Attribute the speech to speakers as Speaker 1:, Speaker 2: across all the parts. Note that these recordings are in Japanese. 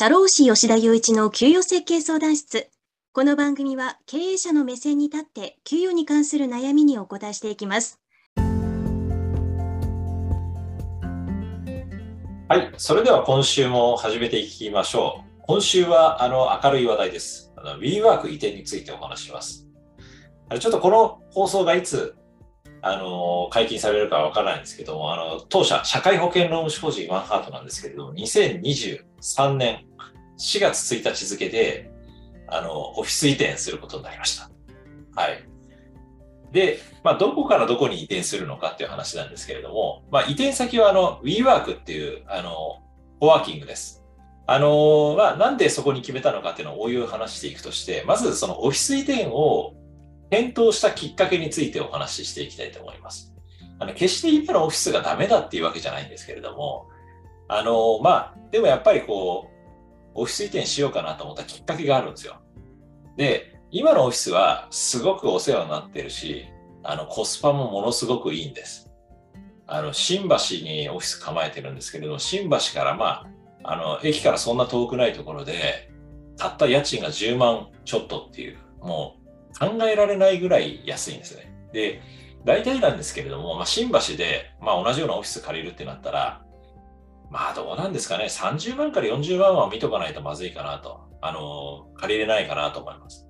Speaker 1: 社労士吉田雄一の給与設計相談室。この番組は経営者の目線に立って給与に関する悩みにお答えしていきます。
Speaker 2: はい、それでは今週も始めていきましょう。今週はあの明るい話題です。あの WeWork 移転についてお話します。ちょっとこの放送がいつあの解禁されるかわからないんですけども、あの当社、社会保険労務士法人ワンハートなんですけれども、2023年4月1日付で、あの、オフィス移転することになりました。はい。で、まあ、どこからどこに移転するのかっていう話なんですけれども、まあ、移転先は、あの、WeWork っていう、あの、コワーキングです。あの、まあ、なんでそこに決めたのかっていうのをおいう話していくとして、まずそのオフィス移転を検討したきっかけについてお話ししていきたいと思います。あの、決して今のオフィスがダメだっていうわけじゃないんですけれども、あの、まあ、でもやっぱりこう、オフィス移転しようかなと思ったきっかけがあるんですよ。で、今のオフィスはすごくお世話になってるし、あの、コスパもものすごくいいんです。あの、新橋にオフィス構えてるんですけれども、新橋からまあ、あの、駅からそんな遠くないところで、たった家賃が10万ちょっとっていう、もう考えられないぐらい安いんですね。で、大体なんですけれども、まあ、新橋で、まあ、同じようなオフィス借りるってなったら、まあどうなんですかね、30万から40万は見とかないとまずいかなと、あの、借りれないかなと思います。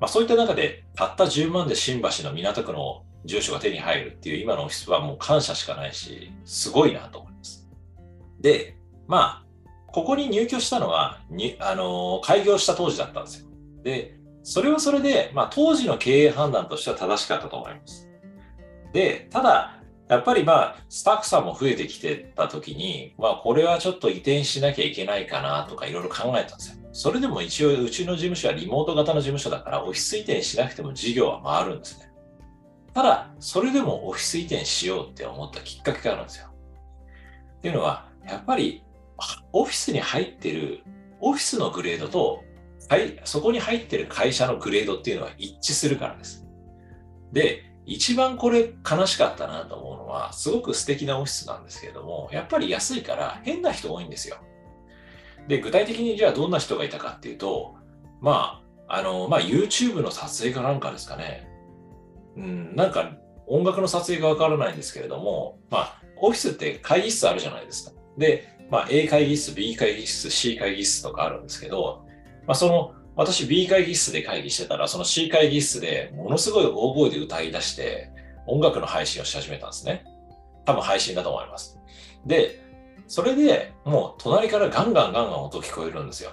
Speaker 2: まあそういった中で、たった10万で新橋の港区の住所が手に入るっていう今のオフィスはもう感謝しかないし、すごいなと思います。で、まあ、ここに入居したのは、にあの開業した当時だったんですよ。で、それはそれで、まあ当時の経営判断としては正しかったと思います。で、ただ、やっぱりまあ、スタッフさんも増えてきてた時に、まあ、これはちょっと移転しなきゃいけないかなとかいろいろ考えたんですよ。それでも一応、うちの事務所はリモート型の事務所だから、オフィス移転しなくても事業は回るんですね。ただ、それでもオフィス移転しようって思ったきっかけがあるんですよ。っていうのは、やっぱり、オフィスに入ってる、オフィスのグレードと、はい、そこに入ってる会社のグレードっていうのは一致するからです。で、一番これ悲しかったなと思うのは、すごく素敵なオフィスなんですけれども、やっぱり安いから変な人多いんですよ。で、具体的にじゃあどんな人がいたかっていうと、まあ、あの、まあ、YouTube の撮影かなんかですかね。うん、なんか音楽の撮影がわからないんですけれども、まあ、オフィスって会議室あるじゃないですか。で、まあ、A 会議室、B 会議室、C 会議室とかあるんですけど、まあ、その私 B 会議室で会議してたら、その C 会議室でものすごい大声で歌い出して、音楽の配信をし始めたんですね。多分配信だと思います。で、それでもう隣からガンガンガンガン音聞こえるんですよ。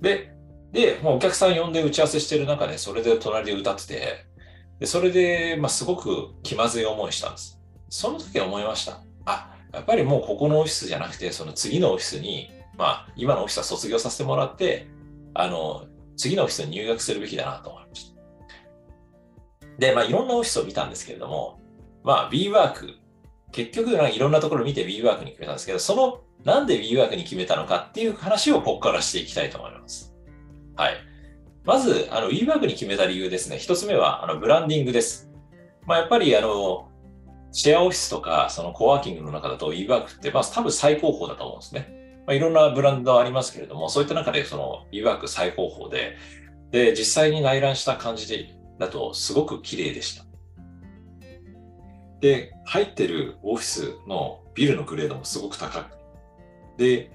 Speaker 2: で、で、もうお客さん呼んで打ち合わせしてる中で、それで隣で歌ってて、でそれで、まあ、すごく気まずい思いしたんです。その時思いました。あ、やっぱりもうここのオフィスじゃなくて、その次のオフィスに、まあ、今のオフィスは卒業させてもらって、あの、次のオフィスに入学するべきだなと思いました。で、まあ、いろんなオフィスを見たんですけれども、まあ、WeWork、結局、いろんなところを見て WeWork に決めたんですけど、その、なんで WeWork に決めたのかっていう話をここからしていきたいと思います。はい。まず、あの、WeWork に決めた理由ですね。一つ目は、あの、ブランディングです。まあ、やっぱり、あの、シェアオフィスとか、そのコワーキングの中だと WeWork って、まあ、多分最高峰だと思うんですね。まあ、いろんなブランドありますけれども、そういった中でその WeWork 最高峰で、で、実際に内覧した感じで、だとすごく綺麗でした。で、入ってるオフィスのビルのグレードもすごく高くで、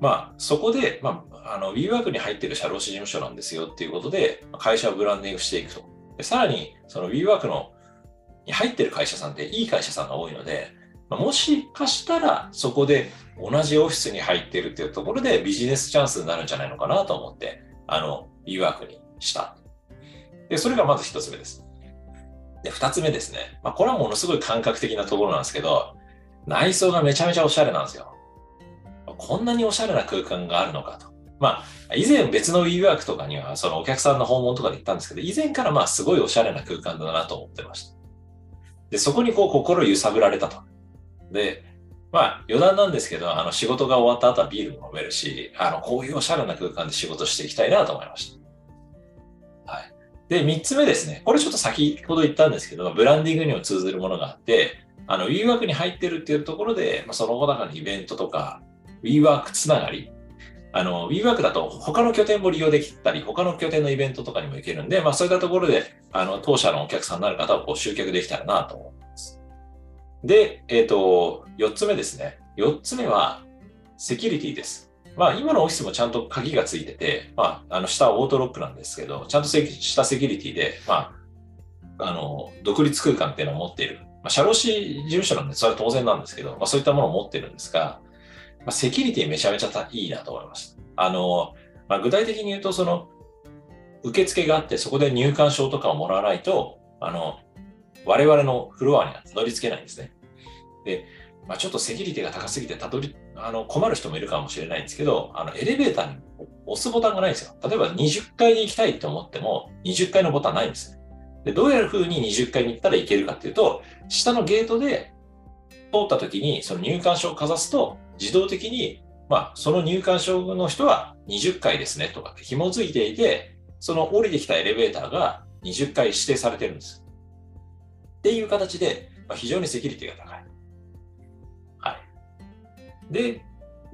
Speaker 2: まあ、そこで、まあ、あの、WeWork に入ってる社労士事務所なんですよっていうことで、会社をブランディングしていくと。でさらに、その WeWork のに入ってる会社さんっていい会社さんが多いので、もしかしたらそこで同じオフィスに入っているっていうところでビジネスチャンスになるんじゃないのかなと思って、あの、ーワークにした。で、それがまず一つ目です。で、二つ目ですね。まあ、これはものすごい感覚的なところなんですけど、内装がめちゃめちゃおしゃれなんですよ。こんなにおしゃれな空間があるのかと。まあ、以前別の WeWork とかには、そのお客さんの訪問とかで行ったんですけど、以前からまあすごいおしゃれな空間だなと思ってました。で、そこにこう心揺さぶられたと。で、まあ余談なんですけど、あの仕事が終わった後はビールも飲めるし、あのこういうおしゃれな空間で仕事していきたいなと思いました。はい。で、三つ目ですね。これちょっと先ほど言ったんですけど、ブランディングにも通ずるものがあって、あの WeWork に入ってるっていうところで、まあ、その後だからイベントとか、WeWork つながりあの、WeWork だと他の拠点も利用できたり、他の拠点のイベントとかにも行けるんで、まあそういったところで、あの、当社のお客さんになる方をこう集客できたらなと。で、えっ、ー、と、4つ目ですね。4つ目は、セキュリティです。まあ今のオフィスもちゃんと鍵がついてて、まあ、あの、下はオートロックなんですけど、ちゃんとしたセキュリティで、まあ、あの、独立空間っていうのを持っている。まあ、社労士事務所なんで、それは当然なんですけど、まあそういったものを持ってるんですが、まあ、セキュリティめちゃめちゃいいなと思いました。あの、まあ、具体的に言うと、その、受付があって、そこで入館証とかをもらわないと、あの、我々のフロアにはたどり着けないんですね。で、まあ、ちょっとセキュリティが高すぎてたどり、あの、困る人もいるかもしれないんですけど、あの、エレベーターに押すボタンがないんですよ。例えば20階に行きたいと思っても、20階のボタンないんですね。で、どういうふうに20階に行ったらいけるかっていうと、下のゲートで通った時に、その入館証をかざすと、自動的に、まあ、その入館証の人は20階ですねとかって紐づいていて、その降りてきたエレベーターが20階指定されてるんです。っていう形で、まあ、非常にセキュリティが高い。はい。で、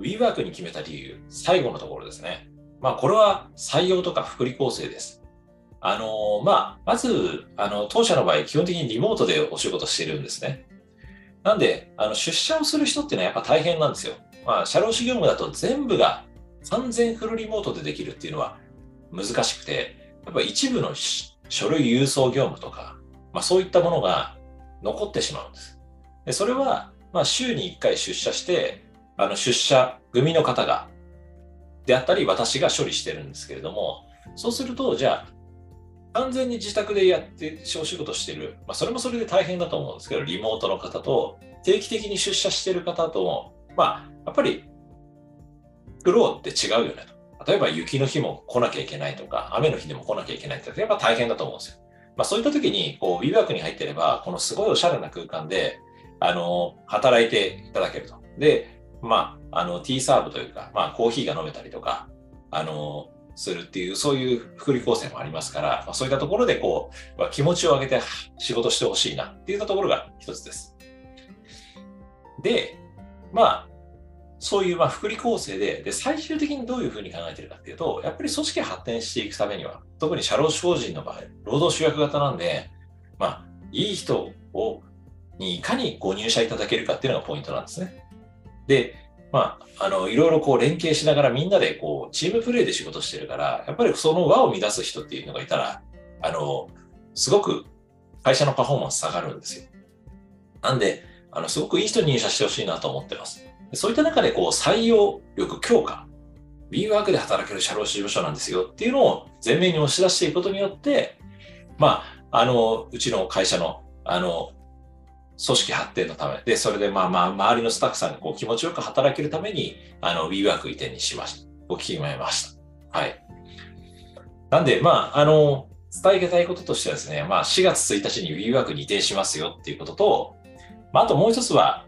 Speaker 2: WeWork に決めた理由、最後のところですね。まあ、これは採用とか福利厚生です。あのまあ、まず、あの、当社の場合、基本的にリモートでお仕事してるんですね。なんで、あの出社をする人っていうのはやっぱ大変なんですよ。まあ、社労士業務だと全部が完全フルリモートでできるっていうのは難しくて、やっぱ一部の書類郵送業務とか、まあ、そういったものが残ってしまうんです。でそれは、まあ、週に1回出社して、あの出社組の方が、であったり私が処理してるんですけれども、そうすると、じゃあ、完全に自宅でやってお仕事してる、まあ、それもそれで大変だと思うんですけど、リモートの方と、定期的に出社してる方とも、まあ、やっぱり、苦労って違うよねと。例えば雪の日も来なきゃいけないとか、雨の日でも来なきゃいけないって、やっぱ大変だと思うんですよ。まあ、そういった時に、こう、ウィーワークに入ってれば、このすごいおしゃれな空間で、あの、働いていただけると。で、まあ、あの、ティーサーブというか、まあ、コーヒーが飲めたりとか、あの、するっていう、そういう福利厚生もありますから、まあ、そういったところでこう、まあ、気持ちを上げて仕事してほしいなっていったところが一つです。で、まあ、そういうまあ福利厚生でで、最終的にどういうふうに考えてるかっていうと、やっぱり組織発展していくためには、特に社労士法人の場合、労働集約型なんで、まあ、いい人をにいかにご入社いただけるかっていうのがポイントなんですね。で、まあ、あの、いろいろこう連携しながらみんなでこう、チームプレーで仕事してるから、やっぱりその輪を乱す人っていうのがいたら、あの、すごく会社のパフォーマンス下がるんですよ。なんで、あの、すごくいい人に入社してほしいなと思ってます。そういった中でこう、採用力強化、B ワークで働ける社労士事務所なんですよっていうのを前面に押し出していくことによって、まあ、あの、うちの会社の、あの、組織発展のためで、それでまあまあ、周りのスタッフさんがこう気持ちよく働けるために、あの、WeWork 移転にしました。ご決めました。はい。なんで、まあ、あの、伝えたいこととしてはですね、まあ、4月1日に WeWork に移転しますよっていうことと、まあ、あともう一つは、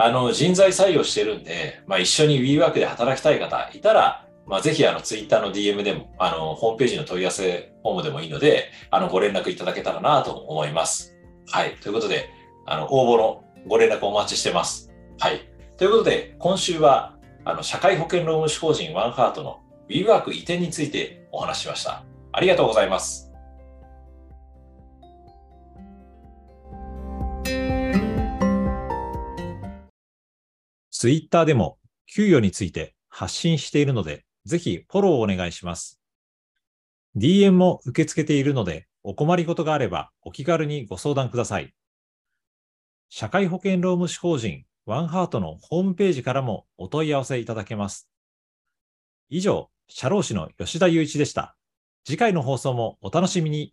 Speaker 2: あの、人材採用してるんで、まあ、一緒に WeWork で働きたい方いたら、まあ、ぜひ、あの、Twitter の DM でも、あの、ホームページの問い合わせフォームでもいいので、あの、ご連絡いただけたらなと思います。はい。ということで、あの、応募のご連絡お待ちしてます。はい。ということで、今週は、あの、社会保険労務士法人ワンハートの WeWork 移転についてお話ししました。ありがとうございます。
Speaker 3: ツイッターでも給与について発信しているので、ぜひフォローをお願いします。DM も受け付けているので、お困りごとがあればお気軽にご相談ください。社会保険労務士法人ワンハートのホームページからもお問い合わせいただけます。以上、社労士の吉田祐一でした。次回の放送もお楽しみに。